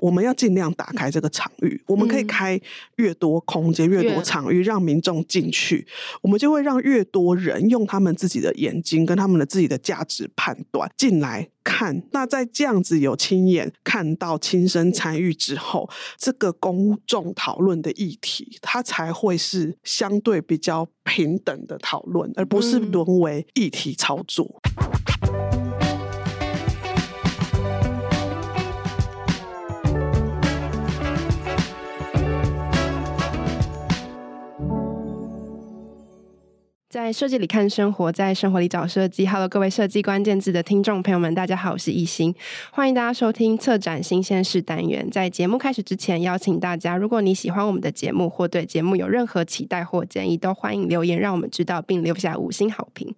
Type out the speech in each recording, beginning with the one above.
我们要尽量打开这个场域，我们可以开越多空间、越多场域，让民众进去，我们就会让越多人用他们自己的眼睛跟他们的自己的价值判断进来看。那在这样子有亲眼看到、亲身参与之后，这个公众讨论的议题，它才会是相对比较平等的讨论，而不是沦为议题操作。在设计里看生活，在生活里找设计。Hello，各位设计关键字的听众朋友们，大家好，我是艺兴，欢迎大家收听策展新鲜事单元。在节目开始之前，邀请大家，如果你喜欢我们的节目，或对节目有任何期待或建议，都欢迎留言让我们知道，并留下五星好评。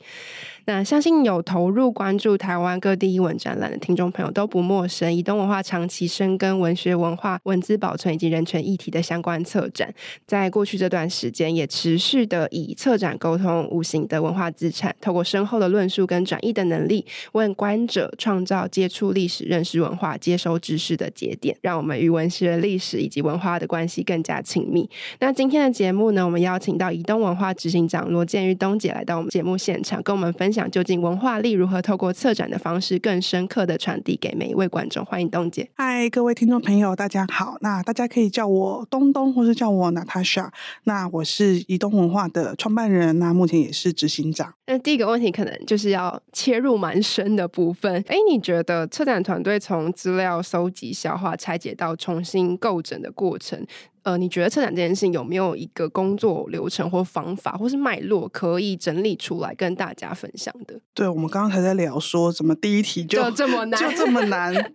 那相信有投入关注台湾各地艺文展览的听众朋友都不陌生，移动文化长期深耕文学、文化、文字保存以及人权议题的相关策展，在过去这段时间也持续的以策展沟通无形的文化资产，透过深厚的论述跟转译的能力，为观者创造接触历史、认识文化、接收知识的节点，让我们与文学、历史以及文化的关系更加亲密。那今天的节目呢，我们邀请到移动文化执行长罗建瑜东姐来到我们节目现场，跟我们分享。想究竟文化力如何透过策展的方式更深刻的传递给每一位观众？欢迎东姐。嗨，各位听众朋友，大家好。那大家可以叫我东东，或是叫我 Natasha。那我是移动文化的创办人，那目前也是执行长。那第一个问题可能就是要切入蛮深的部分。哎，你觉得策展团队从资料搜集、消化、拆解到重新构整的过程？呃，你觉得策展这件事情有没有一个工作流程或方法，或是脉络可以整理出来跟大家分享的？对，我们刚刚才在聊说，怎么第一题就，就这么难，就这么难。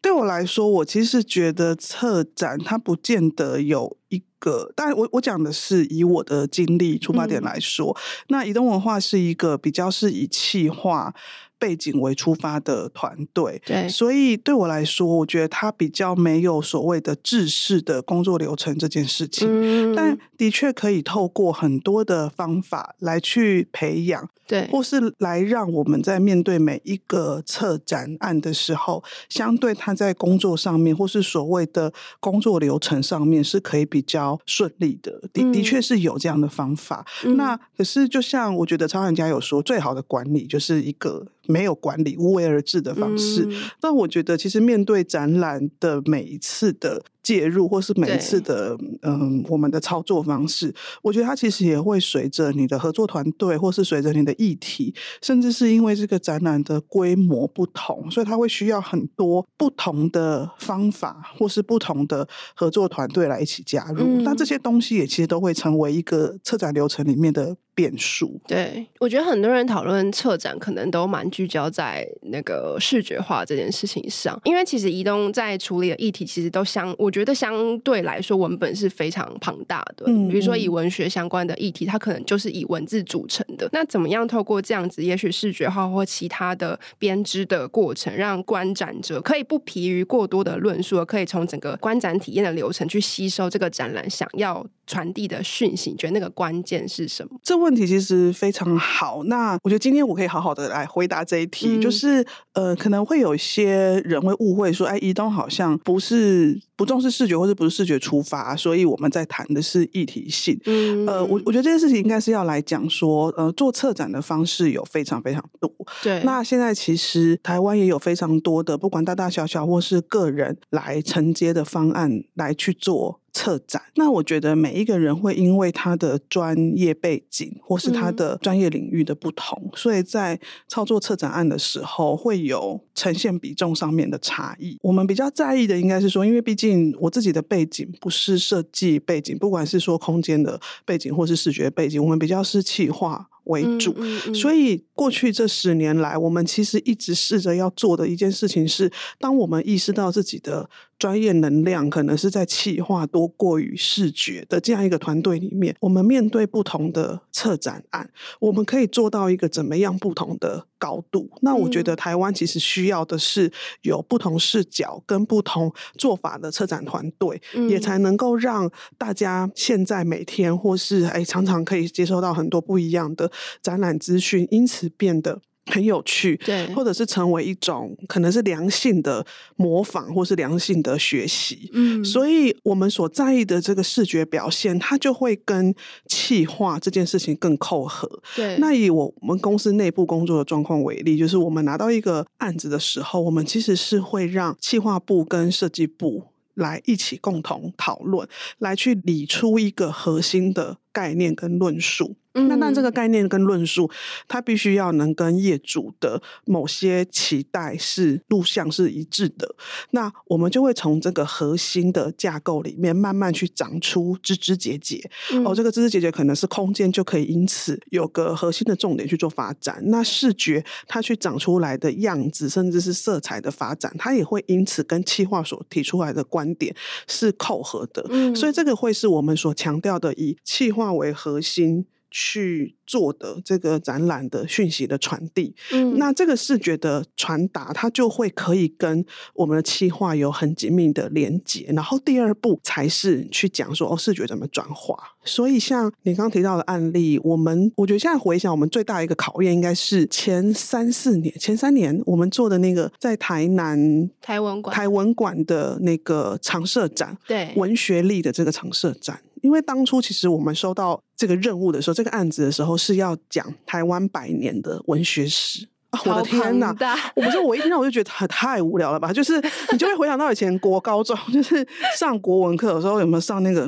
对我来说，我其实觉得策展它不见得有一个，当然我我讲的是以我的经历出发点来说，嗯、那移动文化是一个比较是以企划。背景为出发的团队，对，所以对我来说，我觉得他比较没有所谓的制式的工作流程这件事情，嗯、但的确可以透过很多的方法来去培养，对，或是来让我们在面对每一个策展案的时候，相对他在工作上面或是所谓的工作流程上面是可以比较顺利的，的的确是有这样的方法。嗯、那可是就像我觉得超人家有说，最好的管理就是一个。没有管理、无为而治的方式，嗯、但我觉得其实面对展览的每一次的介入，或是每一次的嗯，我们的操作方式，我觉得它其实也会随着你的合作团队，或是随着你的议题，甚至是因为这个展览的规模不同，所以它会需要很多不同的方法，或是不同的合作团队来一起加入。那、嗯、这些东西也其实都会成为一个策展流程里面的变数。对，我觉得很多人讨论策展，可能都蛮聚焦在那个视觉化这件事情上，因为其实移动在处理的议题，其实都相，我觉得相对来说文本是非常庞大的。嗯，比如说以文学相关的议题，它可能就是以文字组成的。那怎么样透过这样子，也许视觉化或其他的编织的过程，让观展者可以不疲于过多的论述，而可以从整个观展体验的流程去吸收这个展览想要传递的讯息？你觉得那个关键是什么？这问题其实非常好。那我觉得今天我可以好好的来回答这一题，嗯、就是呃，可能会有一些人会误会说，哎，移动好像不是不重视视觉，或者不是视觉出发，所以我们在谈的是议题性。嗯，呃，我我觉得这件事情应该是要来讲说，呃，做策展的方式有非常非常多。对，那现在其实台湾也有非常多的，不管大大小小或是个人来承接的方案来去做。策展，那我觉得每一个人会因为他的专业背景或是他的专业领域的不同，嗯、所以在操作策展案的时候会有呈现比重上面的差异。我们比较在意的应该是说，因为毕竟我自己的背景不是设计背景，不管是说空间的背景或是视觉背景，我们比较是企划为主，嗯嗯。嗯、所以过去这十年来，我们其实一直试着要做的一件事情是，当我们意识到自己的专业能量可能是在企划多过于视觉的这样一个团队里面，我们面对不同的策展案，我们可以做到一个怎么样不同的高度？那我觉得台湾其实需要的是有不同视角跟不同做法的策展团队，嗯、也才能够让大家现在每天或是哎常常可以接收到很多不一样的。展览资讯因此变得很有趣，对，或者是成为一种可能是良性的模仿，或是良性的学习。嗯，所以我们所在意的这个视觉表现，它就会跟气化这件事情更扣合。对，那以我们公司内部工作的状况为例，就是我们拿到一个案子的时候，我们其实是会让气化部跟设计部来一起共同讨论，来去理出一个核心的概念跟论述。那那这个概念跟论述，它必须要能跟业主的某些期待是录像是一致的。那我们就会从这个核心的架构里面慢慢去长出枝枝节节。哦，这个枝枝节节可能是空间，就可以因此有个核心的重点去做发展。那视觉它去长出来的样子，甚至是色彩的发展，它也会因此跟企划所提出来的观点是扣合的。嗯，所以这个会是我们所强调的，以企划为核心。去做的这个展览的讯息的传递，嗯，那这个视觉的传达，它就会可以跟我们的企划有很紧密的连接。然后第二步才是去讲说哦，视觉怎么转化。所以像你刚刚提到的案例，我们我觉得现在回想，我们最大的一个考验应该是前三四年，前三年我们做的那个在台南台文馆台文馆的那个常设展，对文学力的这个常设展。因为当初其实我们收到这个任务的时候，这个案子的时候是要讲台湾百年的文学史啊！我的天呐！我不是我一听到我就觉得太无聊了吧？就是你就会回想到以前国高中，就是上国文课的时候有没有上那个？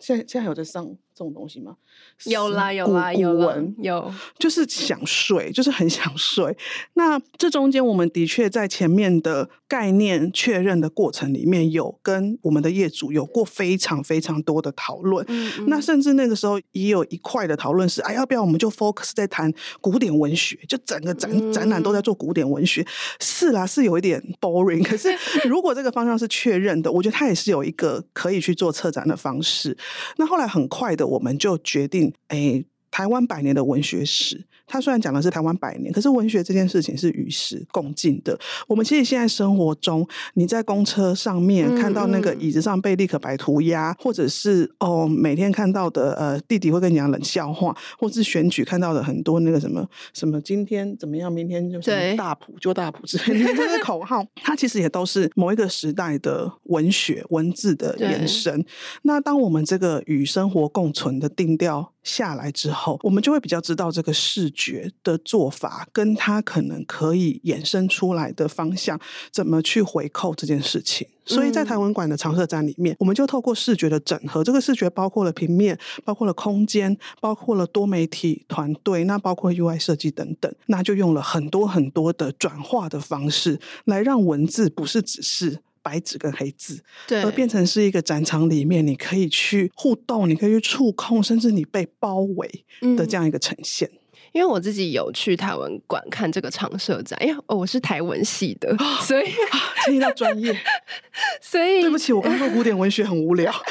现在现在还有在上这种东西吗？有啦有啦有文有，就是想睡，就是很想睡。那这中间，我们的确在前面的概念确认的过程里面，有跟我们的业主有过非常非常多的讨论。嗯嗯，那甚至那个时候也有一块的讨论是：哎，要不要我们就 focus 在谈古典文学？就整个展展览都在做古典文学。是啦，是有一点 boring。可是 如果这个方向是确认的，我觉得它也是有一个可以去做策展的方式。那后来很快的，我们就决定。哎，台湾百年的文学史。他虽然讲的是台湾百年，可是文学这件事情是与时共进的。我们其实现在生活中，你在公车上面看到那个椅子上被立可白涂鸦，或者是哦每天看到的呃弟弟会跟你讲冷笑话，或是选举看到的很多那个什么什么今天怎么样，明天就什么大埔就大埔之类的这些口号，它其实也都是某一个时代的文学文字的延伸。那当我们这个与生活共存的定调下来之后，我们就会比较知道这个视觉的做法，跟它可能可以衍生出来的方向，怎么去回扣这件事情。所以在台文馆的常设展里面，我们就透过视觉的整合，这个视觉包括了平面，包括了空间，包括了多媒体团队，那包括 UI 设计等等，那就用了很多很多的转化的方式，来让文字不是只是。白纸跟黑字，对，而变成是一个展场里面，你可以去互动，你可以去触控，甚至你被包围的这样一个呈现。嗯，因为我自己有去台文馆看这个常设展，因为我是台文系的，所以 听到专业，所以对不起，我刚说古典文学很无聊。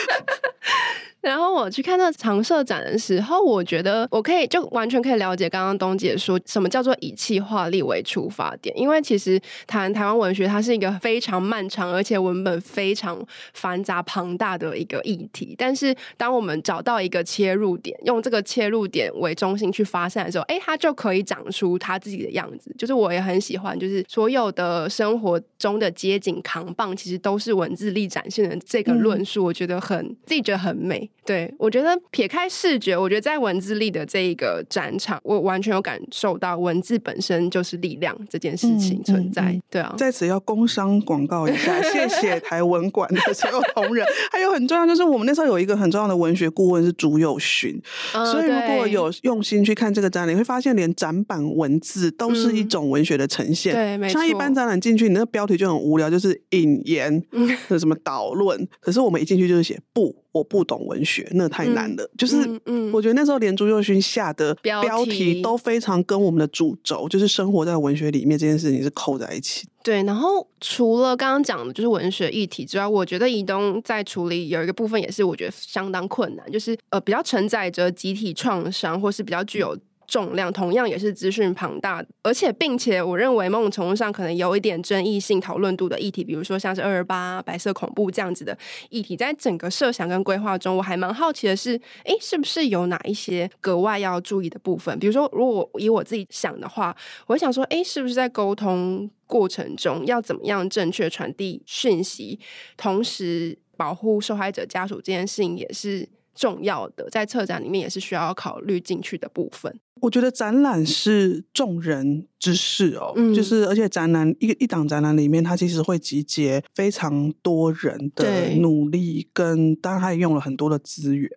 然后我去看那常设展的时候，我觉得我可以就完全可以了解刚刚东姐说什么叫做以气化力为出发点，因为其实谈台湾文学，它是一个非常漫长而且文本非常繁杂庞大的一个议题。但是当我们找到一个切入点，用这个切入点为中心去发散的时候，哎，它就可以长出它自己的样子。就是我也很喜欢，就是所有的生活中的街景扛棒，其实都是文字力展现的这个论述，我觉得很自己觉得很美。对，我觉得撇开视觉，我觉得在文字力的这一个展场，我完全有感受到文字本身就是力量这件事情存在。嗯嗯嗯、对啊，在此要工商广告一下，谢谢 台文馆的所有同仁。还有很重要，就是我们那时候有一个很重要的文学顾问是朱友勋，嗯、所以如果有用心去看这个展览，你会发现连展板文字都是一种文学的呈现。嗯、对，像一般展览进去，你那个标题就很无聊，就是引言，什么导论。可是我们一进去就是写不。我不懂文学，那太难了。嗯、就是，我觉得那时候连朱佑勋下的标题都非常跟我们的主轴，就是生活在文学里面这件事情是扣在一起。对，然后除了刚刚讲的就是文学议题之外，我觉得以东在处理有一个部分也是我觉得相当困难，就是呃比较承载着集体创伤或是比较具有。重量，同样也是资讯庞大，而且并且我认为某种程度上可能有一点争议性、讨论度的议题，比如说像是二二八、白色恐怖这样子的议题，在整个设想跟规划中，我还蛮好奇的是，哎，是不是有哪一些格外要注意的部分？比如说，如果以我自己想的话，我想说，哎，是不是在沟通过程中要怎么样正确传递讯息，同时保护受害者家属这件事情也是重要的，在策展里面也是需要考虑进去的部分。我觉得展览是众人之事哦，嗯、就是而且展览一个一档展览里面，它其实会集结非常多人的努力，跟当然它也用了很多的资源，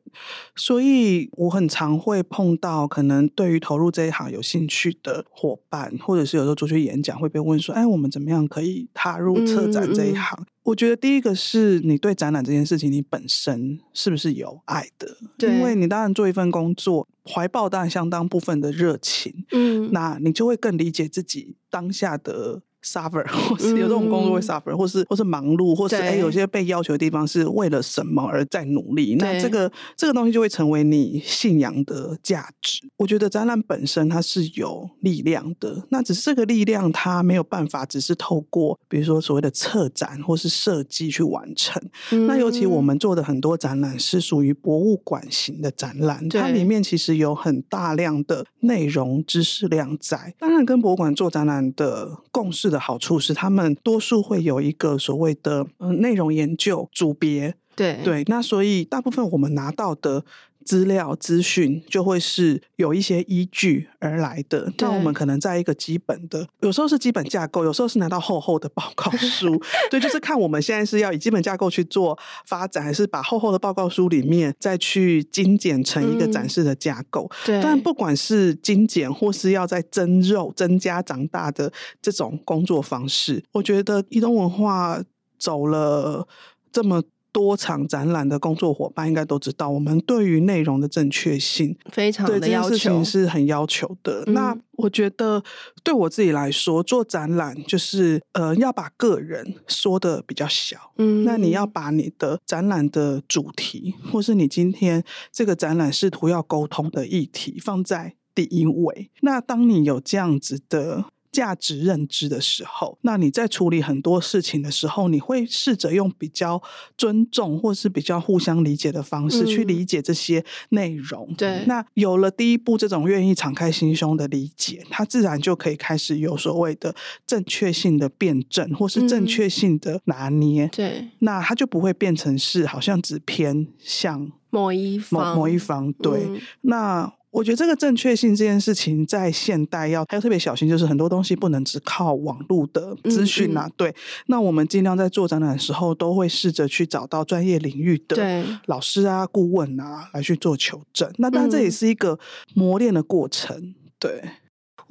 所以我很常会碰到可能对于投入这一行有兴趣的伙伴，或者是有时候出去演讲会被问说，哎，我们怎么样可以踏入策展这一行？嗯。嗯我觉得第一个是你对展览这件事情，你本身是不是有爱的？因为你当然做一份工作，怀抱当然相当部分的热情，嗯，那你就会更理解自己当下的。Suffer，或是有这种工作会 suffer，、嗯、或是或是忙碌，或是哎有些被要求的地方是为了什么而在努力，那这个这个东西就会成为你信仰的价值。我觉得展览本身它是有力量的，那只是这个力量它没有办法只是透过比如说所谓的策展或是设计去完成。嗯、那尤其我们做的很多展览是属于博物馆型的展览，它里面其实有很大量的内容知识量在。当然跟博物馆做展览的共识。的好处是，他们多数会有一个所谓的嗯内容研究组别，对对，那所以大部分我们拿到的。资料资讯就会是有一些依据而来的。那我们可能在一个基本的，有时候是基本架构，有时候是拿到厚厚的报告书。对，就是看我们现在是要以基本架构去做发展，还是把厚厚的报告书里面再去精简成一个展示的架构。嗯、对。但不管是精简或是要在增肉、增加、长大的这种工作方式，我觉得移动文化走了这么。多场展览的工作伙伴应该都知道，我们对于内容的正确性非常的要求，是很要求的。嗯、那我觉得对我自己来说，做展览就是呃要把个人说的比较小。嗯，那你要把你的展览的主题，或是你今天这个展览试图要沟通的议题放在第一位。那当你有这样子的。价值认知的时候，那你在处理很多事情的时候，你会试着用比较尊重或是比较互相理解的方式去理解这些内容。嗯、对，那有了第一步这种愿意敞开心胸的理解，他自然就可以开始有所谓的正确性的辩证，或是正确性的拿捏。嗯、对，那他就不会变成是好像只偏向某一方，某某一方。对，嗯、那。我觉得这个正确性这件事情，在现代要还要特别小心，就是很多东西不能只靠网络的资讯啊。嗯嗯对，那我们尽量在做展览的时候，都会试着去找到专业领域的老师啊、顾问啊来去做求证。那当然这也是一个磨练的过程，对。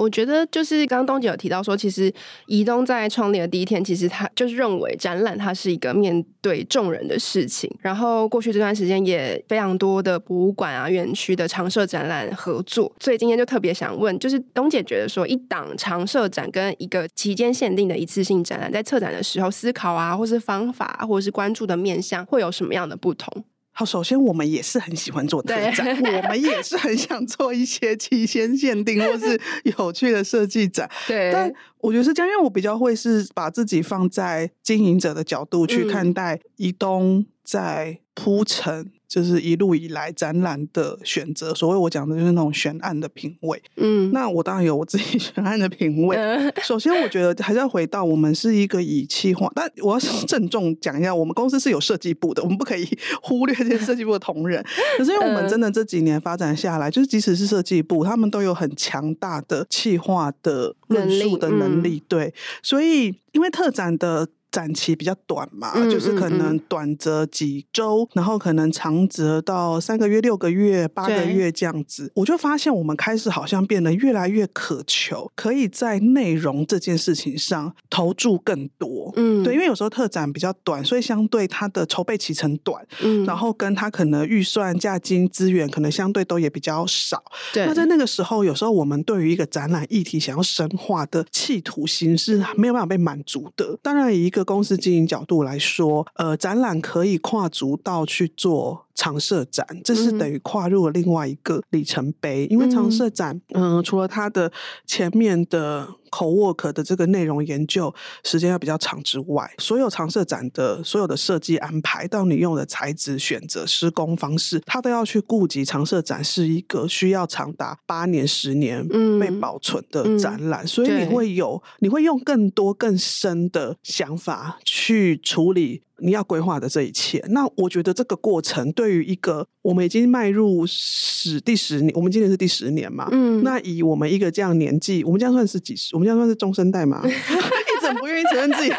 我觉得就是刚刚东姐有提到说，其实宜东在创立的第一天，其实他就是认为展览它是一个面对众人的事情。然后过去这段时间也非常多的博物馆啊、园区的常设展览合作，所以今天就特别想问，就是东姐觉得说，一档常设展跟一个期间限定的一次性展览，在策展的时候思考啊，或是方法，或者是关注的面向，会有什么样的不同？好，首先我们也是很喜欢做特展，我们也是很想做一些期限限定或是 有趣的设计展。对，但我觉得是这样，因为我比较会是把自己放在经营者的角度去看待移动在铺陈。就是一路以来展览的选择，所谓我讲的就是那种悬案的品味。嗯，那我当然有我自己 悬案的品味。嗯、首先，我觉得还是要回到我们是一个以企划，但我要 郑重讲一下，我们公司是有设计部的，我们不可以 忽略这些设计部的同仁。可是因为我们真的这几年发展下来，就是即使是设计部，他们都有很强大的企划的论述的能力。能力嗯、对，所以因为特展的。展期比较短嘛，嗯、就是可能短则几周，嗯、然后可能长则到三个月、六个月、八个月这样子。我就发现我们开始好像变得越来越渴求，可以在内容这件事情上投注更多。嗯，对，因为有时候特展比较短，所以相对它的筹备期程短，嗯，然后跟它可能预算、价金、资源可能相对都也比较少。对，那在那个时候，有时候我们对于一个展览议题想要深化的企图心是没有办法被满足的。当然，以一个公司经营角度来说，呃，展览可以跨足到去做常设展，这是等于跨入了另外一个里程碑。因为常设展，嗯、呃，除了它的前面的 co-work 的这个内容研究时间要比较长之外，所有常设展的所有的设计安排到你用的材质选择、施工方式，它都要去顾及常设展是一个需要长达八年、十年被保存的展览，嗯、所以你会有你会用更多更深的想法去处理。你要规划的这一切，那我觉得这个过程对于一个我们已经迈入十第十年，我们今年是第十年嘛，嗯，那以我们一个这样年纪，我们这样算是几十？我们这样算是中生代嘛？一直不愿意承认自己。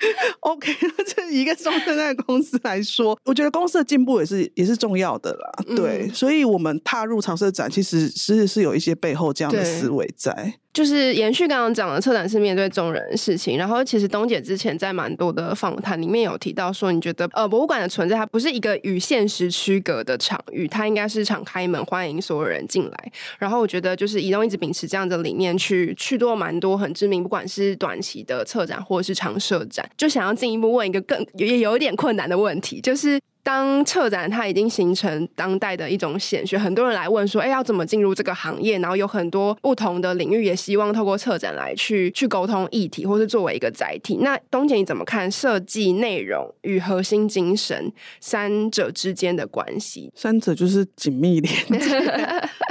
OK，这一个中生代公司来说，我觉得公司的进步也是也是重要的啦。对，嗯、所以我们踏入长设展，其实是是有一些背后这样的思维在。就是延续刚刚讲的，策展是面对众人的事情。然后，其实东姐之前在蛮多的访谈里面有提到说，你觉得呃，博物馆的存在它不是一个与现实区隔的场域，它应该是敞开门欢迎所有人进来。然后，我觉得就是移动一直秉持这样的理念去去做蛮多很知名，不管是短期的策展或者是长设展，就想要进一步问一个更也有一点困难的问题，就是。当策展它已经形成当代的一种显学，很多人来问说：“哎，要怎么进入这个行业？”然后有很多不同的领域也希望透过策展来去去沟通议题，或是作为一个载体。那东姐你怎么看设计内容与核心精神三者之间的关系？三者就是紧密连接。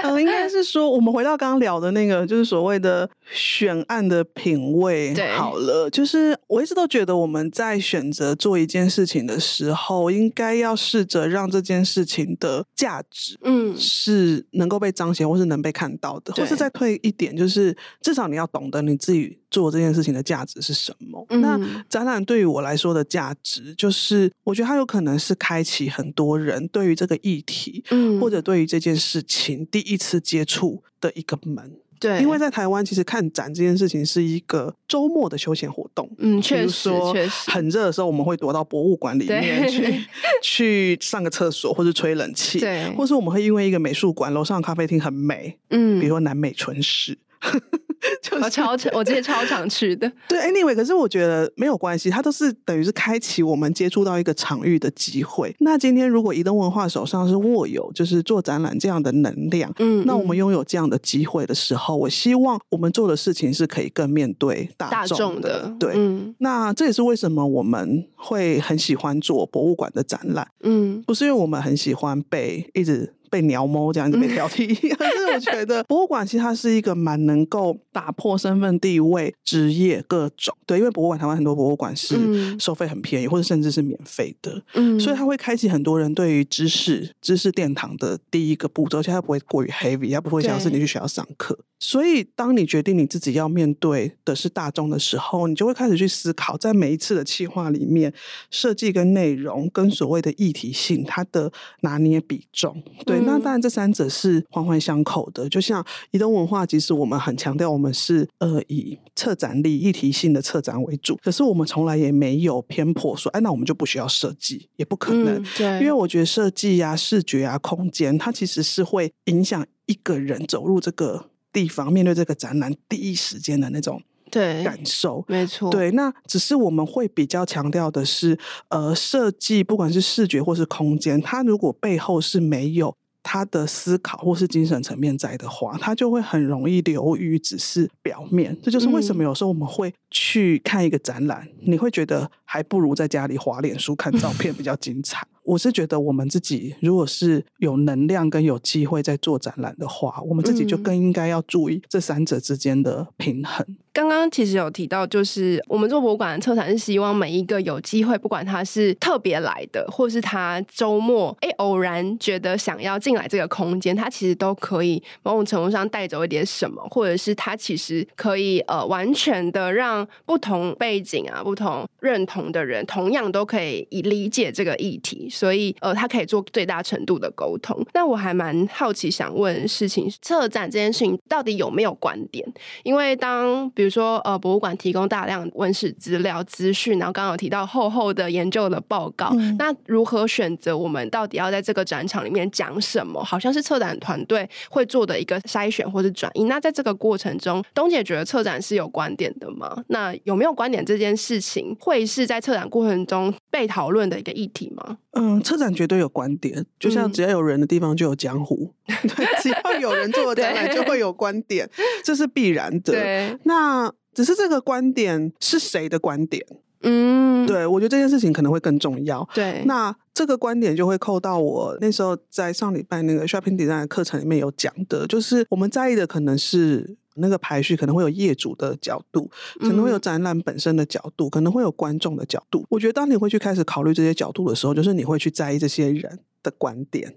嗯、呃，应该是说，我们回到刚刚聊的那个，就是所谓的选案的品味。对，好了，就是我一直都觉得我们在选择做一件事情的时候，应该。要试着让这件事情的价值，嗯，是能够被彰显，或是能被看到的，或是再退一点，就是至少你要懂得你自己做这件事情的价值是什么。嗯、那展览对于我来说的价值，就是我觉得它有可能是开启很多人对于这个议题，嗯，或者对于这件事情第一次接触的一个门。对，因为在台湾，其实看展这件事情是一个周末的休闲活动。嗯，确实，确实，很热的时候，我们会躲到博物馆里面去，去上个厕所，或是吹冷气。对，或是我们会因为一个美术馆楼上的咖啡厅很美，嗯，比如说南美春市。就是、我超常，我之前超常去的。对，anyway，可是我觉得没有关系，它都是等于是开启我们接触到一个场域的机会。那今天如果移动文化手上是握有就是做展览这样的能量，嗯，那我们拥有这样的机会的时候，我希望我们做的事情是可以更面对大众的。的对，嗯、那这也是为什么我们会很喜欢做博物馆的展览。嗯，不是因为我们很喜欢被一直。被鸟摸这样子被挑剔，嗯、可是我觉得博物馆其实它是一个蛮能够打破身份地位、职业各种。对，因为博物馆台湾很多博物馆是收费很便宜，嗯、或者甚至是免费的，嗯，所以它会开启很多人对于知识、知识殿堂的第一个步骤，而且它不会过于 heavy，它不会像是你去学校上课。所以，当你决定你自己要面对的是大众的时候，你就会开始去思考，在每一次的企划里面，设计跟内容跟所谓的议题性，它的拿捏比重。对，嗯、那当然这三者是环环相扣的。就像移动文化，即使我们很强调我们是呃以策展力、议题性的策展为主，可是我们从来也没有偏颇说，哎，那我们就不需要设计，也不可能。嗯、对，因为我觉得设计啊、视觉啊、空间，它其实是会影响一个人走入这个。地方面对这个展览，第一时间的那种对感受，没错，对，那只是我们会比较强调的是，呃，设计不管是视觉或是空间，它如果背后是没有它的思考或是精神层面在的话，它就会很容易流于只是表面。这就是为什么有时候我们会去看一个展览，嗯、你会觉得还不如在家里滑脸书看照片比较精彩。我是觉得，我们自己如果是有能量跟有机会在做展览的话，我们自己就更应该要注意这三者之间的平衡。刚刚其实有提到，就是我们做博物馆的策展是希望每一个有机会，不管他是特别来的，或是他周末哎偶然觉得想要进来这个空间，他其实都可以某种程度上带走一点什么，或者是他其实可以呃完全的让不同背景啊、不同认同的人，同样都可以以理解这个议题。所以，呃，他可以做最大程度的沟通。那我还蛮好奇，想问事情，策展这件事情到底有没有观点？因为当比如说，呃，博物馆提供大量文史资料、资讯，然后刚刚有提到厚厚的研究的报告，嗯、那如何选择我们到底要在这个展场里面讲什么？好像是策展团队会做的一个筛选或是转移。那在这个过程中，东姐觉得策展是有观点的吗？那有没有观点这件事情，会是在策展过程中被讨论的一个议题吗？嗯，策展绝对有观点，就像只要有人的地方就有江湖，嗯、对，只要有人做的展览就会有观点，这是必然的。对，那只是这个观点是谁的观点？嗯，对，我觉得这件事情可能会更重要。对，那这个观点就会扣到我那时候在上礼拜那个 shopping design 的课程里面有讲的，就是我们在意的可能是那个排序，可能会有业主的角度，可能会有展览本身的角度，可能会有观众的角度。我觉得当你会去开始考虑这些角度的时候，就是你会去在意这些人的观点。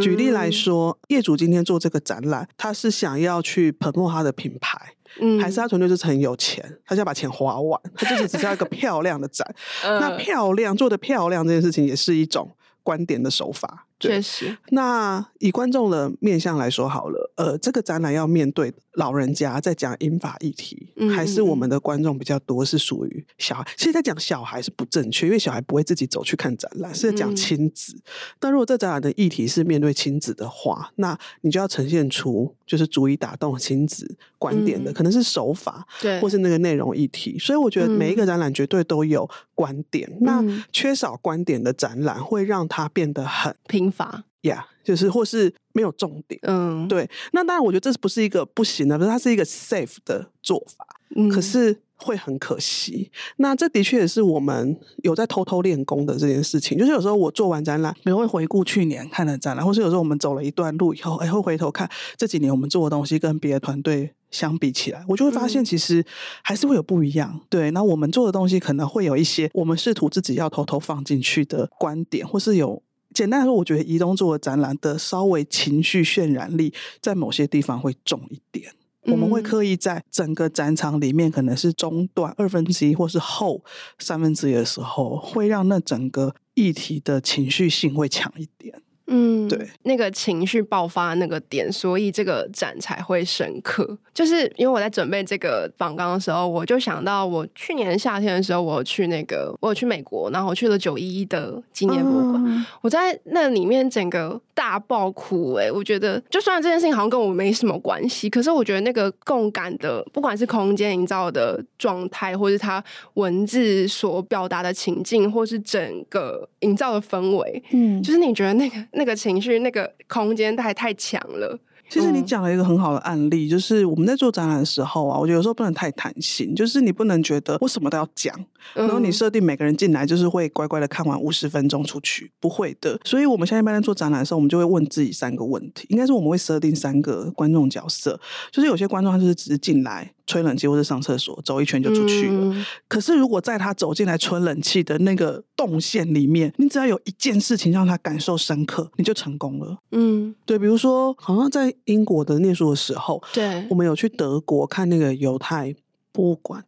举例来说，业主今天做这个展览，他是想要去 promote 他的品牌。嗯，还是他纯粹就是很有钱，他就要把钱花完，他就是只是要一个漂亮的展。那漂亮做的漂亮这件事情，也是一种观点的手法。确实，那以观众的面向来说好了，呃，这个展览要面对老人家在讲英法议题，嗯、还是我们的观众比较多是属于小孩？其实，在讲小孩是不正确，因为小孩不会自己走去看展览，是在讲亲子。嗯、但如果这展览的议题是面对亲子的话，那你就要呈现出就是足以打动亲子观点的，嗯、可能是手法，对，或是那个内容议题。所以，我觉得每一个展览绝对都有观点。嗯、那缺少观点的展览会让它变得很平。法呀，yeah, 就是或是没有重点，嗯，对。那当然，我觉得这不是一个不行的，可是它是一个 safe 的做法，嗯，可是会很可惜。那这的确也是我们有在偷偷练功的这件事情。就是有时候我做完展览，也会回顾去年看的展览，或是有时候我们走了一段路以后，哎，会回头看这几年我们做的东西跟别的团队相比起来，我就会发现其实还是会有不一样。嗯、对，那我们做的东西可能会有一些我们试图自己要偷偷放进去的观点，或是有。简单来说，我觉得移动做的展览的稍微情绪渲染力在某些地方会重一点。嗯、我们会刻意在整个展场里面，可能是中段二分之一或是后三分之一的时候，会让那整个议题的情绪性会强一点。嗯，对，那个情绪爆发那个点，所以这个展才会深刻。就是因为我在准备这个访纲的时候，我就想到我去年夏天的时候，我去那个我有去美国，然后我去了九一一的纪念博物馆，嗯、我在那里面整个大爆哭。哎，我觉得就算这件事情好像跟我没什么关系，可是我觉得那个共感的，不管是空间营造的状态，或是他文字所表达的情境，或是整个营造的氛围，嗯，就是你觉得那个。那个情绪，那个空间太太强了。其实你讲了一个很好的案例，就是我们在做展览的时候啊，我觉得有时候不能太贪心，就是你不能觉得我什么都要讲，然后你设定每个人进来就是会乖乖的看完五十分钟出去，不会的。所以我们现在一般在做展览的时候，我们就会问自己三个问题，应该是我们会设定三个观众角色，就是有些观众他就是只是进来。吹冷气或者上厕所，走一圈就出去了。嗯、可是，如果在他走进来吹冷气的那个动线里面，你只要有一件事情让他感受深刻，你就成功了。嗯，对。比如说，好像在英国的念书的时候，对，我们有去德国看那个犹太博物馆。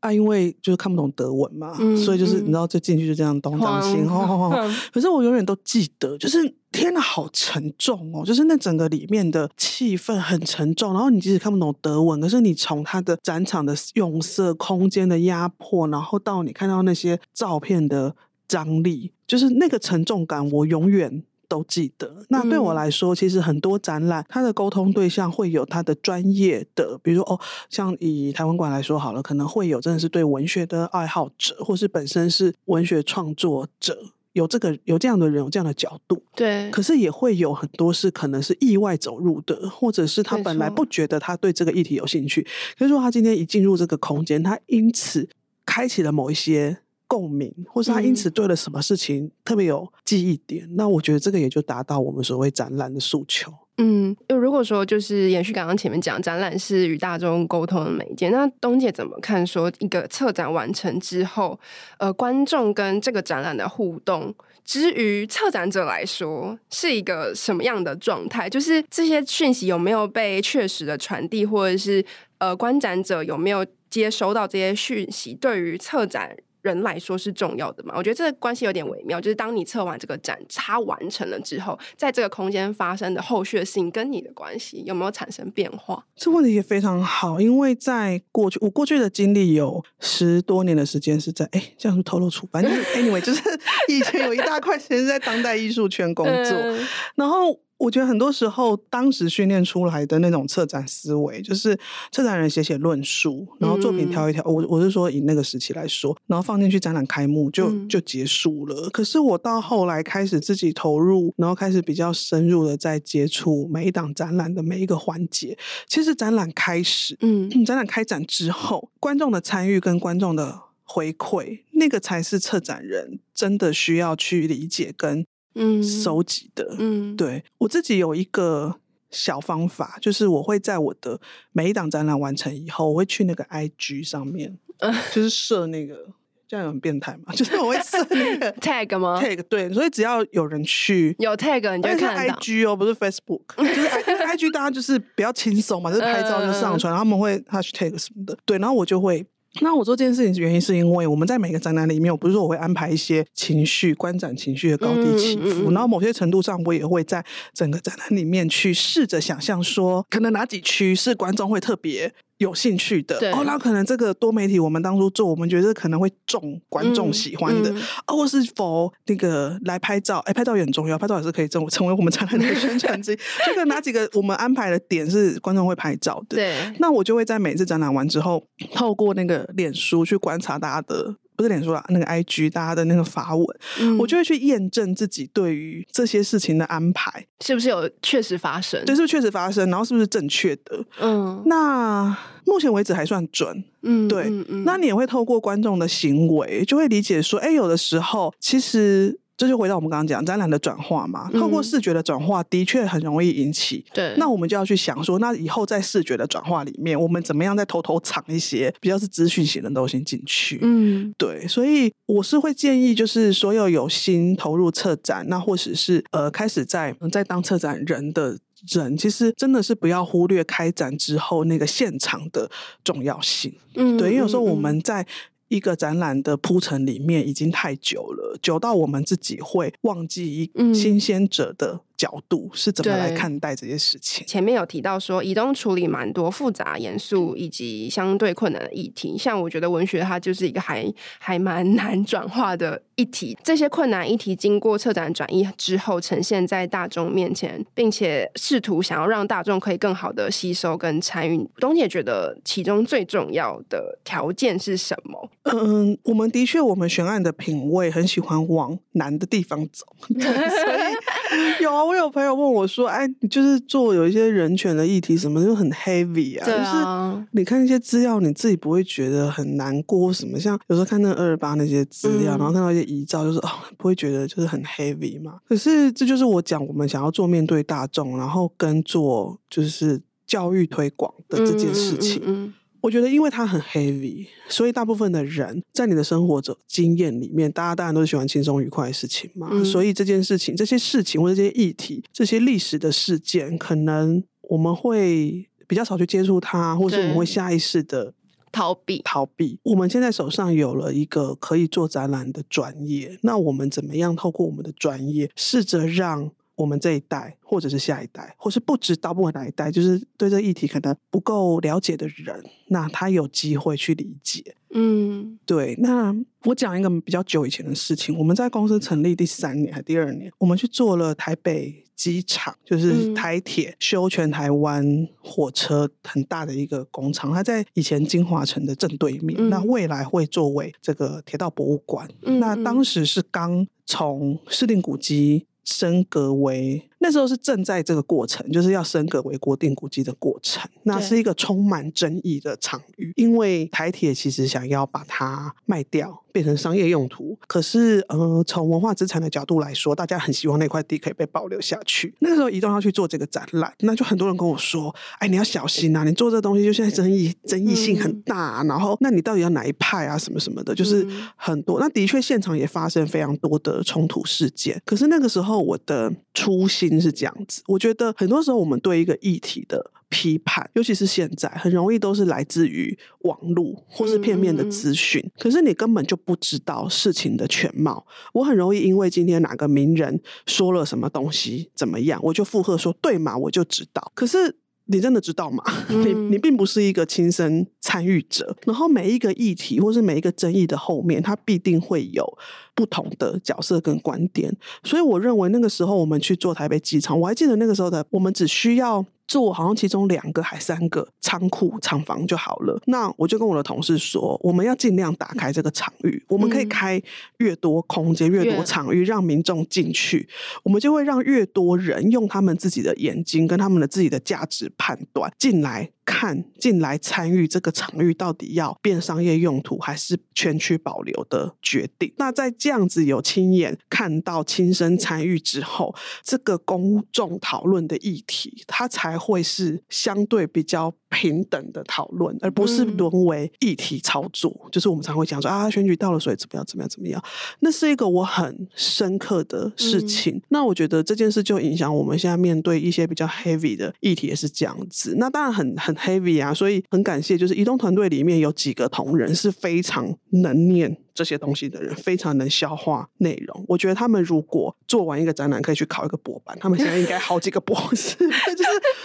啊，因为就是看不懂德文嘛，嗯、所以就是你知道，就进去就这样东张西望。可是我永远都记得，就是天哪，好沉重哦！就是那整个里面的气氛很沉重。然后你即使看不懂德文，可是你从它的展场的用色、空间的压迫，然后到你看到那些照片的张力，就是那个沉重感，我永远。都记得。那对我来说，其实很多展览，它的沟通对象会有它的专业的，比如说哦，像以台湾馆来说好了，可能会有真的是对文学的爱好者，或是本身是文学创作者，有这个有这样的人，有这样的角度。对。可是也会有很多是可能是意外走入的，或者是他本来不觉得他对这个议题有兴趣，可是说他今天一进入这个空间，他因此开启了某一些。共鸣，或是他因此对了什么事情特别有记忆点，嗯、那我觉得这个也就达到我们所谓展览的诉求。嗯，就如果说就是延续刚刚前面讲，展览是与大众沟通的媒介，那东姐怎么看？说一个策展完成之后，呃，观众跟这个展览的互动，之于策展者来说，是一个什么样的状态？就是这些讯息有没有被确实的传递，或者是呃，观展者有没有接收到这些讯息？对于策展人来说是重要的嘛？我觉得这个关系有点微妙，就是当你测完这个展，它完成了之后，在这个空间发生的后续性跟你的关系有没有产生变化？这问题也非常好，因为在过去，我过去的经历有十多年的时间是在哎，这样是透露出，反正 anyway 就是 以前有一大块时间是在当代艺术圈工作，嗯、然后。我觉得很多时候，当时训练出来的那种策展思维，就是策展人写写论述，然后作品挑一挑。嗯、我我是说以那个时期来说，然后放进去展览开幕就就结束了。嗯、可是我到后来开始自己投入，然后开始比较深入的在接触每一档展览的每一个环节。其实展览开始，嗯，展览开展之后，观众的参与跟观众的回馈，那个才是策展人真的需要去理解跟。嗯，收集的，嗯，对，我自己有一个小方法，就是我会在我的每一档展览完成以后，我会去那个 IG 上面，嗯、就是设那个，这样很变态嘛？就是我会设那个 tag 吗？tag 对，所以只要有人去有 tag，你就看到 IG 哦，不是 Facebook，就是 IG，大家就是比较轻松嘛，就是拍照就上传，嗯、然后他们会 hashtag 什么的，对，然后我就会。那我做这件事情的原因是因为我们在每个展览里面，我不是说我会安排一些情绪、观展情绪的高低起伏，嗯嗯嗯、然后某些程度上，我也会在整个展览里面去试着想象说，可能哪几区是观众会特别。有兴趣的。哦，那可能这个多媒体我们当初做，我们觉得可能会中观众喜欢的，嗯嗯、哦，或是否那个来拍照，哎，拍照也很重要，拍照也是可以成成为我们展览的宣传之一。这个哪几个我们安排的点是观众会拍照的，对，那我就会在每次展览完之后，透过那个脸书去观察大家的。不是脸书啊，那个 IG 大家的那个发文，嗯、我就会去验证自己对于这些事情的安排是不是有确实发生，对，是不是确实发生，然后是不是正确的？嗯，那目前为止还算准，嗯，对，嗯嗯、那你也会透过观众的行为，就会理解说，哎，有的时候其实。这就回到我们刚刚讲展览的转化嘛，透过视觉的转化，的确很容易引起。对、嗯，那我们就要去想说，那以后在视觉的转化里面，我们怎么样再偷偷藏一些比较是资讯型的东西进去？嗯，对，所以我是会建议，就是所有有心投入策展，那或者是呃开始在在当策展人的人，其实真的是不要忽略开展之后那个现场的重要性。嗯，对，因为有时候我们在。一个展览的铺陈里面已经太久了，久到我们自己会忘记一新鲜者的角度是怎么来看待这些事情？前面有提到说，移动处理蛮多复杂、严肃以及相对困难的议题。像我觉得文学它就是一个还还蛮 难转化的议题。这些困难议题经过策展转移之后，呈现在大众面前，并且试图想要让大众可以更好的吸收跟参与。东姐觉得其中最重要的条件是什么？嗯，我们的确，我们悬案的品味很喜欢往难的地方走，所以 有啊。我有朋友问我说：“哎，你就是做有一些人权的议题，什么就很 heavy 啊？就是你看一些资料，你自己不会觉得很难过什么？像有时候看那二二八那些资料，嗯、然后看到一些遗照，就是哦，不会觉得就是很 heavy 嘛？可是这就是我讲，我们想要做面对大众，然后跟做就是教育推广的这件事情。嗯嗯嗯”我觉得，因为它很 heavy，所以大部分的人在你的生活者经验里面，大家当然都是喜欢轻松愉快的事情嘛。嗯、所以这件事情、这些事情或者这些议题、这些历史的事件，可能我们会比较少去接触它，或是我们会下意识的逃避。逃避。我们现在手上有了一个可以做展览的专业，那我们怎么样透过我们的专业，试着让。我们这一代，或者是下一代，或是不知道不管哪一代，就是对这个议题可能不够了解的人，那他有机会去理解。嗯，对。那我讲一个比较久以前的事情，我们在公司成立第三年还第二年，我们去做了台北机场，就是台铁修全台湾火车很大的一个工厂，它在以前金华城的正对面，嗯、那未来会作为这个铁道博物馆。嗯、那当时是刚从市定古迹。升格为那时候是正在这个过程，就是要升格为国定古迹的过程。那是一个充满争议的场域，因为台铁其实想要把它卖掉。变成商业用途，可是呃，从文化资产的角度来说，大家很希望那块地可以被保留下去。那个时候移动要去做这个展览，那就很多人跟我说：“哎，你要小心啊！你做这东西就现在争议争议性很大啊。然后，那你到底要哪一派啊？什么什么的，就是很多。那的确，现场也发生非常多的冲突事件。可是那个时候，我的初心是这样子，我觉得很多时候我们对一个议题的。批判，尤其是现在，很容易都是来自于网络或是片面的资讯。嗯、可是你根本就不知道事情的全貌。我很容易因为今天哪个名人说了什么东西怎么样，我就附和说对嘛，我就知道。可是你真的知道吗？嗯、你你并不是一个亲身参与者。然后每一个议题或是每一个争议的后面，它必定会有不同的角色跟观点。所以我认为那个时候我们去做台北机场，我还记得那个时候的我们只需要。做好像其中两个还三个仓库厂房就好了。那我就跟我的同事说，我们要尽量打开这个场域，我们可以开越多空间、越多场域，让民众进去，我们就会让越多人用他们自己的眼睛跟他们的自己的价值判断进来。看进来参与这个场域到底要变商业用途还是全区保留的决定。那在这样子有亲眼看到、亲身参与之后，这个公众讨论的议题，它才会是相对比较平等的讨论，而不是沦为议题操作。嗯、就是我们常会讲说啊，选举到了，所以怎么样，怎么样，怎么样。那是一个我很深刻的事情。嗯、那我觉得这件事就影响我们现在面对一些比较 heavy 的议题也是这样子。那当然很很。heavy 啊，所以很感谢，就是移动团队里面有几个同仁是非常能念这些东西的人，非常能消化内容。我觉得他们如果做完一个展览，可以去考一个博班。他们现在应该好几个博士，就是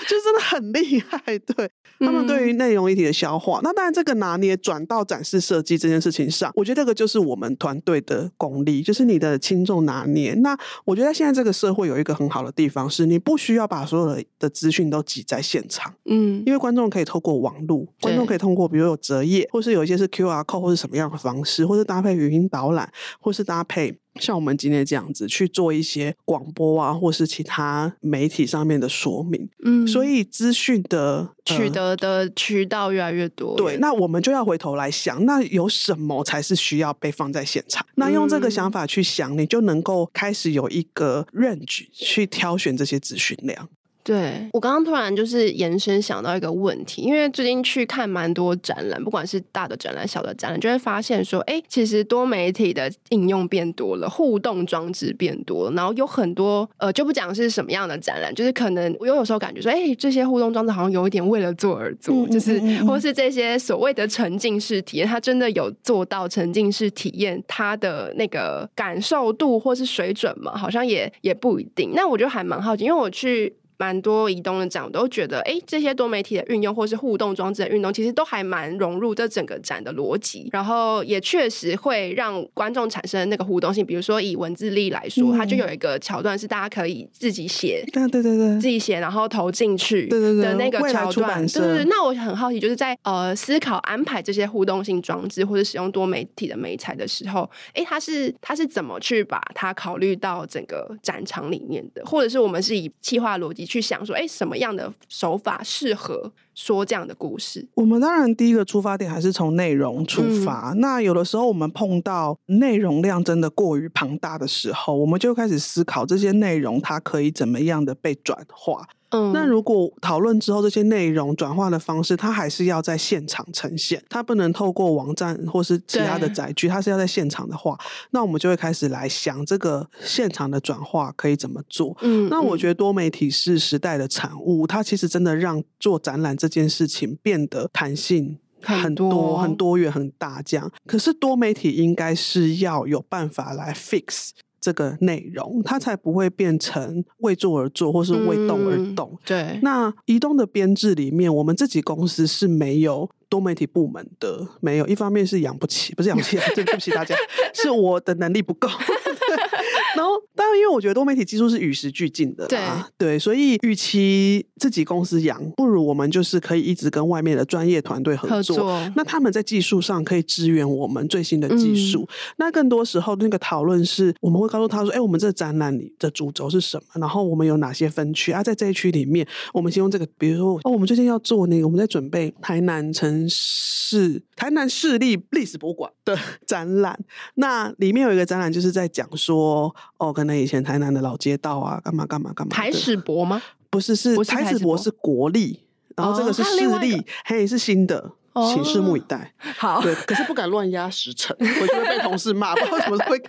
就是真的很厉害。对，他们对于内容议题的消化，嗯、那当然这个拿捏转到展示设计这件事情上，我觉得这个就是我们团队的功力，就是你的轻重拿捏。那我觉得现在这个社会有一个很好的地方是，你不需要把所有的的资讯都挤在现场，嗯，因为观众可以透过网络，观众可以通过比如有折页，或是有一些是 QR code 或是什么样的方式，或是搭。搭配语音导览，或是搭配像我们今天这样子去做一些广播啊，或是其他媒体上面的说明。嗯，所以资讯的取得的渠道越来越多。对，那我们就要回头来想，那有什么才是需要被放在现场？那用这个想法去想，你就能够开始有一个 range 去挑选这些资讯量。对，我刚刚突然就是延伸想到一个问题，因为最近去看蛮多展览，不管是大的展览、小的展览，就会发现说，哎，其实多媒体的应用变多了，互动装置变多了，然后有很多呃，就不讲是什么样的展览，就是可能我有时候感觉说，哎，这些互动装置好像有一点为了做而做，嗯、就是或是这些所谓的沉浸式体验，它真的有做到沉浸式体验它的那个感受度或是水准吗？好像也也不一定。那我就还蛮好奇，因为我去。蛮多移动的展，我都觉得，哎，这些多媒体的运用或是互动装置的运用，其实都还蛮融入这整个展的逻辑，然后也确实会让观众产生那个互动性。比如说以文字力来说，嗯、它就有一个桥段是大家可以自己写，对对对，自己写然后投进去，对对对的那个桥段。对对对。那我很好奇，就是在呃思考安排这些互动性装置或者使用多媒体的媒材的时候，哎，它是它是怎么去把它考虑到整个展场里面的，或者是我们是以企划逻辑。去想说，哎，什么样的手法适合说这样的故事？我们当然第一个出发点还是从内容出发。嗯、那有的时候我们碰到内容量真的过于庞大的时候，我们就开始思考这些内容它可以怎么样的被转化。嗯，那如果讨论之后这些内容转化的方式，它还是要在现场呈现，它不能透过网站或是其他的载具，它是要在现场的话，那我们就会开始来想这个现场的转化可以怎么做。嗯，那我觉得多媒体是时代的产物，它其实真的让做展览这件事情变得弹性很多、很多元、很大。这样，可是多媒体应该是要有办法来 fix。这个内容，它才不会变成为做而做，或是为动而动。嗯、对，那移动的编制里面，我们自己公司是没有多媒体部门的，没有。一方面是养不起，不是养不起，对不起大家，是我的能力不够。然后，当然，因为我觉得多媒体技术是与时俱进的，对对，所以与其自己公司养，不如我们就是可以一直跟外面的专业团队合作。合作那他们在技术上可以支援我们最新的技术。嗯、那更多时候，那个讨论是我们会告诉他说：“哎，我们这个展览里的主轴是什么？然后我们有哪些分区啊？在这一区里面，我们先用这个，比如说哦，我们最近要做那个，我们在准备台南城市台南市立历史博物馆的 展览。那里面有一个展览，就是在讲说。”哦，可能以前台南的老街道啊，干嘛干嘛干嘛？台史博吗？不是，是台史博是国立，然后这个是市立，嘿，是新的，请拭目以待。好，对，可是不敢乱压时辰，我就会被同事骂，不知道为什么会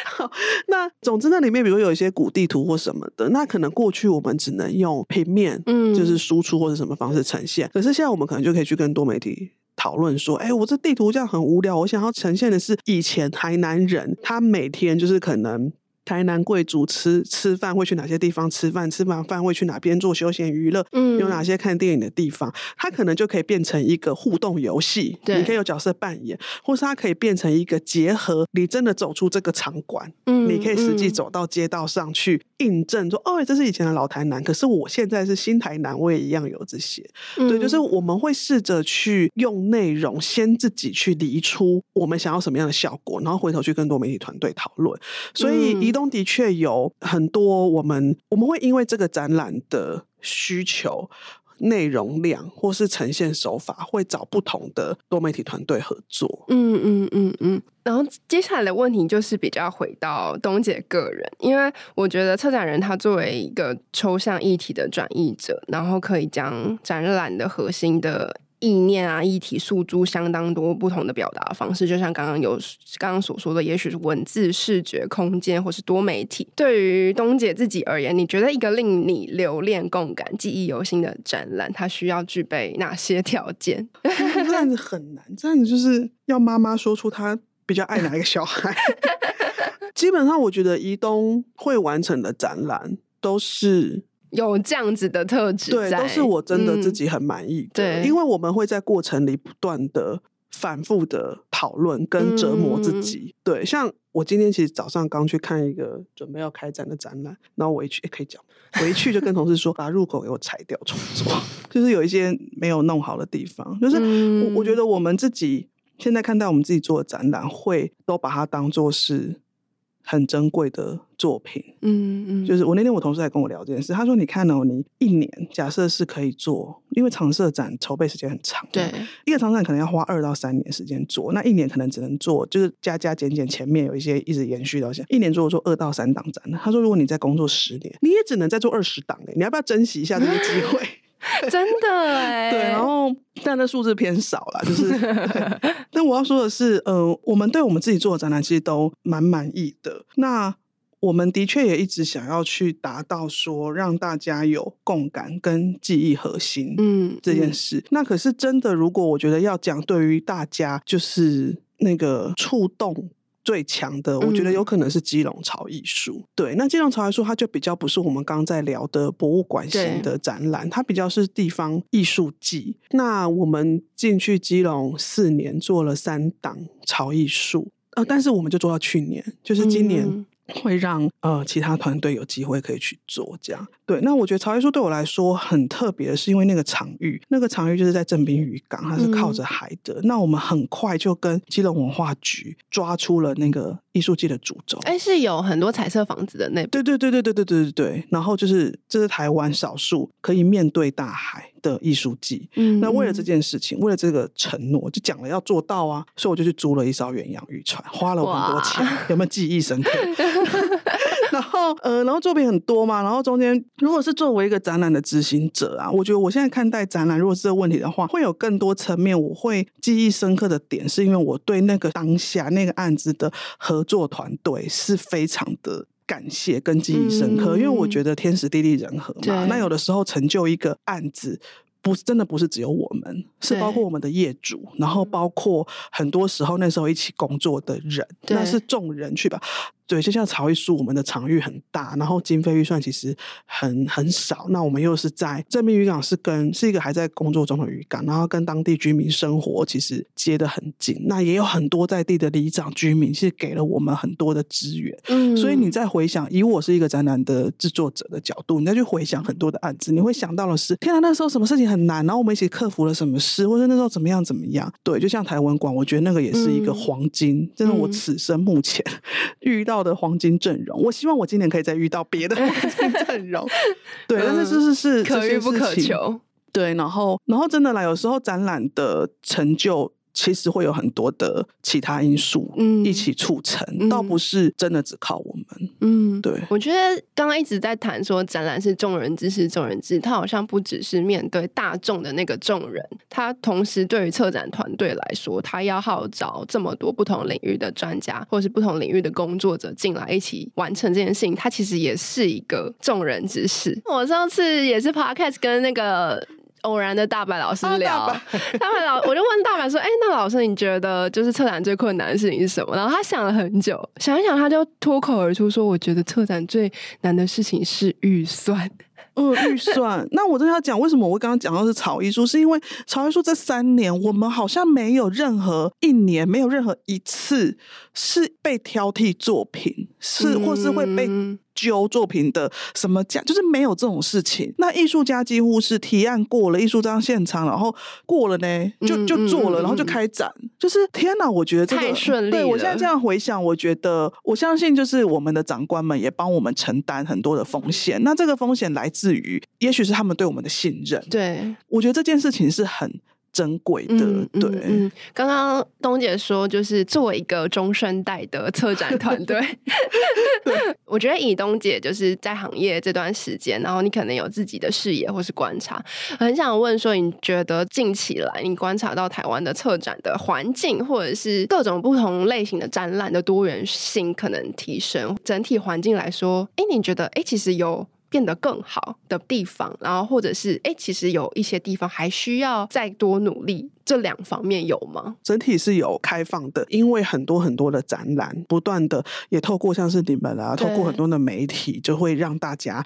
那总之那里面，比如有一些古地图或什么的，那可能过去我们只能用平面，嗯，就是输出或者什么方式呈现，可是现在我们可能就可以去跟多媒体。讨论说，哎，我这地图这样很无聊，我想要呈现的是以前台南人他每天就是可能台南贵族吃吃饭会去哪些地方吃饭，吃完饭会去哪边做休闲娱乐，嗯，有哪些看电影的地方，它可能就可以变成一个互动游戏，对，你可以有角色扮演，或是它可以变成一个结合，你真的走出这个场馆，嗯，你可以实际走到街道上去印证说，哦，这是以前的老台南，可是我现在是新台南，我也一样有这些，嗯、对，就是我们会试着去用内容先自己去理出我们想要什么样的效果，然后回头去跟多媒体团队讨论，所以移动的确有很多我们我们会因为这个展览的需求、内容量或是呈现手法，会找不同的多媒体团队合作。嗯嗯嗯嗯。然后接下来的问题就是比较回到东姐个人，因为我觉得策展人他作为一个抽象议题的转译者，然后可以将展览的核心的。意念啊，议题诉诸相当多不同的表达方式，就像刚刚有刚刚所说的，也许是文字、视觉、空间，或是多媒体。对于东姐自己而言，你觉得一个令你留恋、共感、记忆犹新的展览，它需要具备哪些条件？这样子很难，这样子就是要妈妈说出她比较爱哪一个小孩。基本上，我觉得移东会完成的展览都是。有这样子的特质，对，都是我真的自己很满意的。嗯、对，因为我们会在过程里不断的反复的讨论跟折磨自己。嗯、对，像我今天其实早上刚去看一个准备要开展的展览，然后我一去也可以讲，回去就跟同事说把入口给我拆掉重做，就是有一些没有弄好的地方。就是我我觉得我们自己现在看待我们自己做的展览，会都把它当做是。很珍贵的作品，嗯嗯，就是我那天我同事在跟我聊这件事，他说：“你看哦，你一年假设是可以做，因为常设展筹备时间很长，对，一个常设展可能要花二到三年时间做，那一年可能只能做，就是加加减减，前面有一些一直延续到现在，一年做做二到三档展。他说，如果你再工作十年，你也只能再做二十档，你要不要珍惜一下这个机会？” 真的哎，对，然后但那数字偏少了，就是。但我要说的是，呃，我们对我们自己做的展览其实都蛮满意的。那我们的确也一直想要去达到说，让大家有共感跟记忆核心，嗯，这件事。嗯、那可是真的，如果我觉得要讲对于大家，就是那个触动。最强的，我觉得有可能是基隆潮艺术。嗯、对，那基隆潮艺术，它就比较不是我们刚刚在聊的博物馆型的展览，它比较是地方艺术季。那我们进去基隆四年，做了三档潮艺术，呃，但是我们就做到去年，就是今年。嗯会让呃其他团队有机会可以去做这样。对，那我觉得潮艺术对我来说很特别的是因为那个场域，那个场域就是在正滨渔港，它是靠着海的。嗯、那我们很快就跟基隆文化局抓出了那个艺术季的主轴。哎，是有很多彩色房子的那边。对对对对对对对对对。然后就是这是台湾少数可以面对大海的艺术季。嗯。那为了这件事情，为了这个承诺，就讲了要做到啊，所以我就去租了一艘远洋渔船，花了很多钱。有没有记忆深刻？然后，呃，然后作品很多嘛，然后中间如果是作为一个展览的执行者啊，我觉得我现在看待展览，如果是这个问题的话，会有更多层面，我会记忆深刻的点，是因为我对那个当下那个案子的合作团队是非常的感谢跟记忆深刻，嗯、因为我觉得天时地利人和嘛，那有的时候成就一个案子。不是真的不是只有我们，是包括我们的业主，然后包括很多时候那时候一起工作的人，那是众人去吧。对，就像曹艺书，我们的场域很大，然后经费预算其实很很少。那我们又是在正滨渔港，是跟是一个还在工作中的渔港，然后跟当地居民生活其实接得很紧。那也有很多在地的里长居民，是给了我们很多的资源。嗯，所以你再回想，以我是一个展览的制作者的角度，你再去回想很多的案子，你会想到的是：天啊，那时候什么事情很难，然后我们一起克服了什么事，或者那时候怎么样怎么样？对，就像台湾馆，我觉得那个也是一个黄金，嗯、真的，我此生目前 遇到。的黄金阵容，我希望我今年可以再遇到别的 黄金阵容。对，但是是是是可遇不可求。对，然后然后真的啦，有时候展览的成就。其实会有很多的其他因素，嗯，一起促成，嗯、倒不是真的只靠我们，嗯，对。我觉得刚刚一直在谈说展览是众人之事，众人之，它好像不只是面对大众的那个众人，它同时对于策展团队来说，他要号召这么多不同领域的专家或是不同领域的工作者进来一起完成这件事情，它其实也是一个众人之事。我上次也是 Podcast 跟那个。偶然的大白老师聊，啊、大，白大白老，我就问大白说：“哎、欸，那老师你觉得就是策展最困难的事情是什么？”然后他想了很久，想一想，他就脱口而出说：“我觉得策展最难的事情是预算。”嗯，预算。那我真的要讲，为什么我刚刚讲到是草艺术，是因为草艺术这三年，我们好像没有任何一年，没有任何一次是被挑剔作品，是或是会被揪作品的什么奖，就是没有这种事情。那艺术家几乎是提案过了，艺术家现场，然后过了呢，就就做了，然后就开展。就是天哪，我觉得这个太顺利了。对，我现在这样回想，我觉得我相信，就是我们的长官们也帮我们承担很多的风险。那这个风险来自于，也许是他们对我们的信任。对，我觉得这件事情是很。珍贵的，嗯、对。嗯，刚刚东姐说，就是作为一个中生代的策展团队，我觉得以东姐就是在行业这段时间，然后你可能有自己的视野或是观察，很想问说，你觉得近期来你观察到台湾的策展的环境，或者是各种不同类型的展览的多元性可能提升，整体环境来说，哎，你觉得哎，其实有。变得更好的地方，然后或者是哎，其实有一些地方还需要再多努力，这两方面有吗？整体是有开放的，因为很多很多的展览，不断的也透过像是你们啊，透过很多的媒体，就会让大家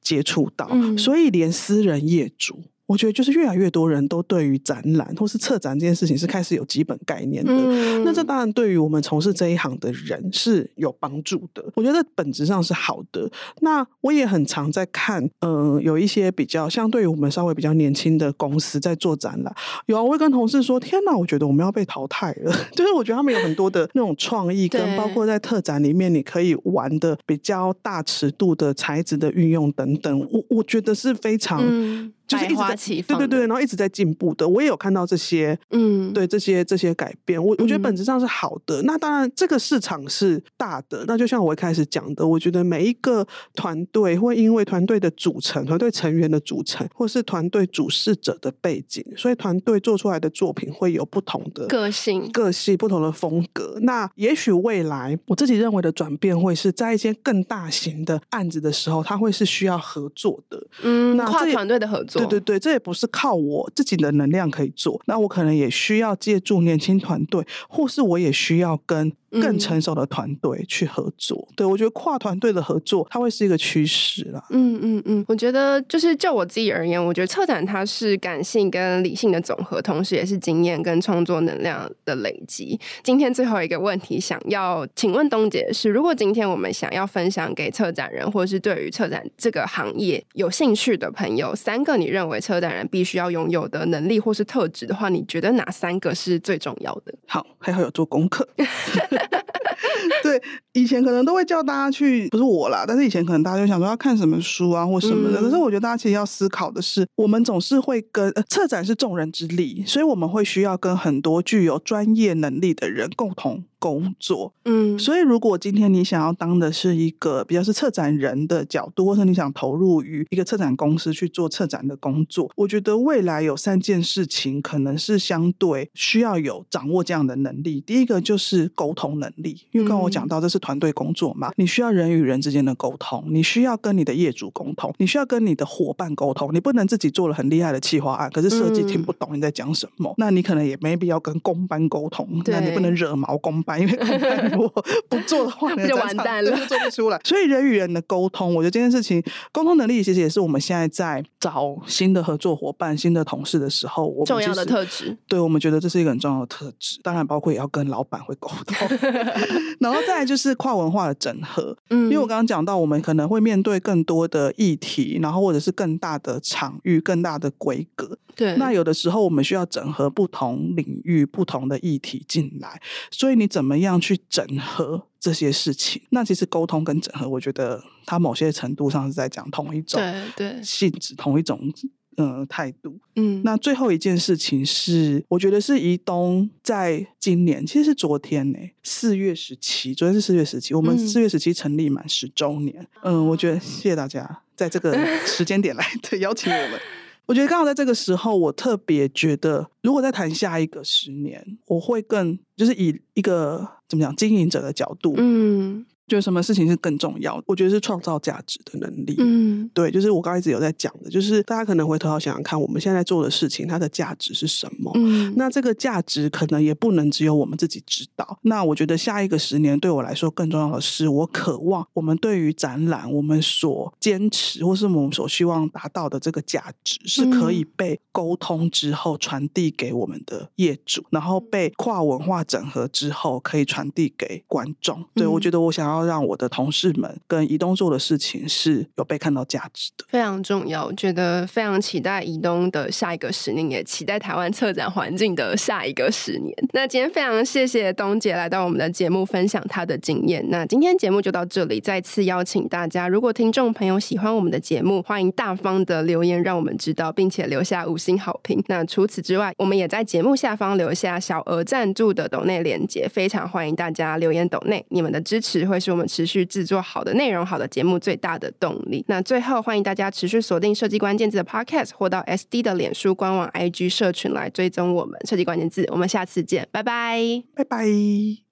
接触到，嗯、所以连私人业主。我觉得就是越来越多人都对于展览或是策展这件事情是开始有基本概念的。嗯、那这当然对于我们从事这一行的人是有帮助的。我觉得本质上是好的。那我也很常在看，嗯、呃，有一些比较相对于我们稍微比较年轻的公司在做展览。有啊，我会跟同事说：“天哪，我觉得我们要被淘汰了。”就是我觉得他们有很多的那种创意，跟包括在特展里面你可以玩的比较大尺度的材质的运用等等。我我觉得是非常。嗯就是一直在对对对，然后一直在进步的，我也有看到这些，嗯，对这些这些改变，我我觉得本质上是好的。嗯、那当然，这个市场是大的，那就像我一开始讲的，我觉得每一个团队会因为团队的组成、团队成员的组成，或是团队主事者的背景，所以团队做出来的作品会有不同的个性、个性、不同的风格。那也许未来我自己认为的转变，会是在一些更大型的案子的时候，它会是需要合作的，嗯，那跨团队的合作。对对对，这也不是靠我自己的能量可以做，那我可能也需要借助年轻团队，或是我也需要跟。更成熟的团队去合作，嗯、对，我觉得跨团队的合作，它会是一个趋势啦。嗯嗯嗯，我觉得就是就我自己而言，我觉得策展它是感性跟理性的总和，同时也是经验跟创作能量的累积。今天最后一个问题，想要请问东姐是：如果今天我们想要分享给策展人，或是对于策展这个行业有兴趣的朋友，三个你认为策展人必须要拥有的能力或是特质的话，你觉得哪三个是最重要的？好，还好有做功课。对，以前可能都会叫大家去，不是我啦，但是以前可能大家就想说要看什么书啊或什么的。嗯、可是我觉得大家其实要思考的是，我们总是会跟、呃、策展是众人之力，所以我们会需要跟很多具有专业能力的人共同。工作，嗯，所以如果今天你想要当的是一个比较是策展人的角度，或者你想投入于一个策展公司去做策展的工作，我觉得未来有三件事情可能是相对需要有掌握这样的能力。第一个就是沟通能力，因为刚刚我讲到这是团队工作嘛，你需要人与人之间的沟通，你需要跟你的业主沟通，你需要跟你的伙伴沟通，你不能自己做了很厉害的企划案，可是设计听不懂你在讲什么，那你可能也没必要跟公班沟通，那你不能惹毛公班。因为 如果不做的话，就完蛋了，就做不出来。所以人与人的沟通，我觉得这件事情沟通能力其实也是我们现在在找新的合作伙伴、新的同事的时候，我们重要的特质。对，我们觉得这是一个很重要的特质。当然，包括也要跟老板会沟通，然后再来就是跨文化的整合。嗯，因为我刚刚讲到，我们可能会面对更多的议题，然后或者是更大的场域、更大的规格。对，那有的时候我们需要整合不同领域、不同的议题进来，所以你怎么样去整合这些事情？那其实沟通跟整合，我觉得它某些程度上是在讲同一种对对性质、同一种呃态度。嗯，那最后一件事情是，我觉得是宜东在今年，其实是昨天呢，四月十七，昨天是四月十七，我们四月十七成立满十周年。嗯，嗯，我觉得谢谢大家在这个 时间点来的邀请我们。我觉得刚好在这个时候，我特别觉得，如果再谈下一个十年，我会更就是以一个怎么讲经营者的角度，嗯，觉得什么事情是更重要？我觉得是创造价值的能力。嗯，对，就是我刚才一直有在讲的，就是大家可能回头要想想看，我们现在做的事情，它的价值是什么？嗯，那这个价值可能也不能只有我们自己知道。那我觉得下一个十年对我来说更重要的是，我渴望我们对于展览，我们所坚持或是我们所希望达到的这个价值，是可以被沟通之后传递给我们的业主，然后被跨文化整合之后可以传递给观众。对，我觉得我想要要让我的同事们跟移动做的事情是有被看到价值的，非常重要。我觉得非常期待移动的下一个十年，也期待台湾策展环境的下一个十年。那今天非常谢谢东姐来到我们的节目，分享她的经验。那今天节目就到这里，再次邀请大家，如果听众朋友喜欢我们的节目，欢迎大方的留言让我们知道，并且留下五星好评。那除此之外，我们也在节目下方留下小额赞助的抖内连接，非常欢迎大家留言抖内，你们的支持会是我们持续制作好的内容、好的节目最大的动力。那最后，欢迎大家持续锁定设计关键字的 Podcast，或到 SD 的脸书官网、IG 社群来追踪我们设计关键字。我们下次见，拜拜，拜拜。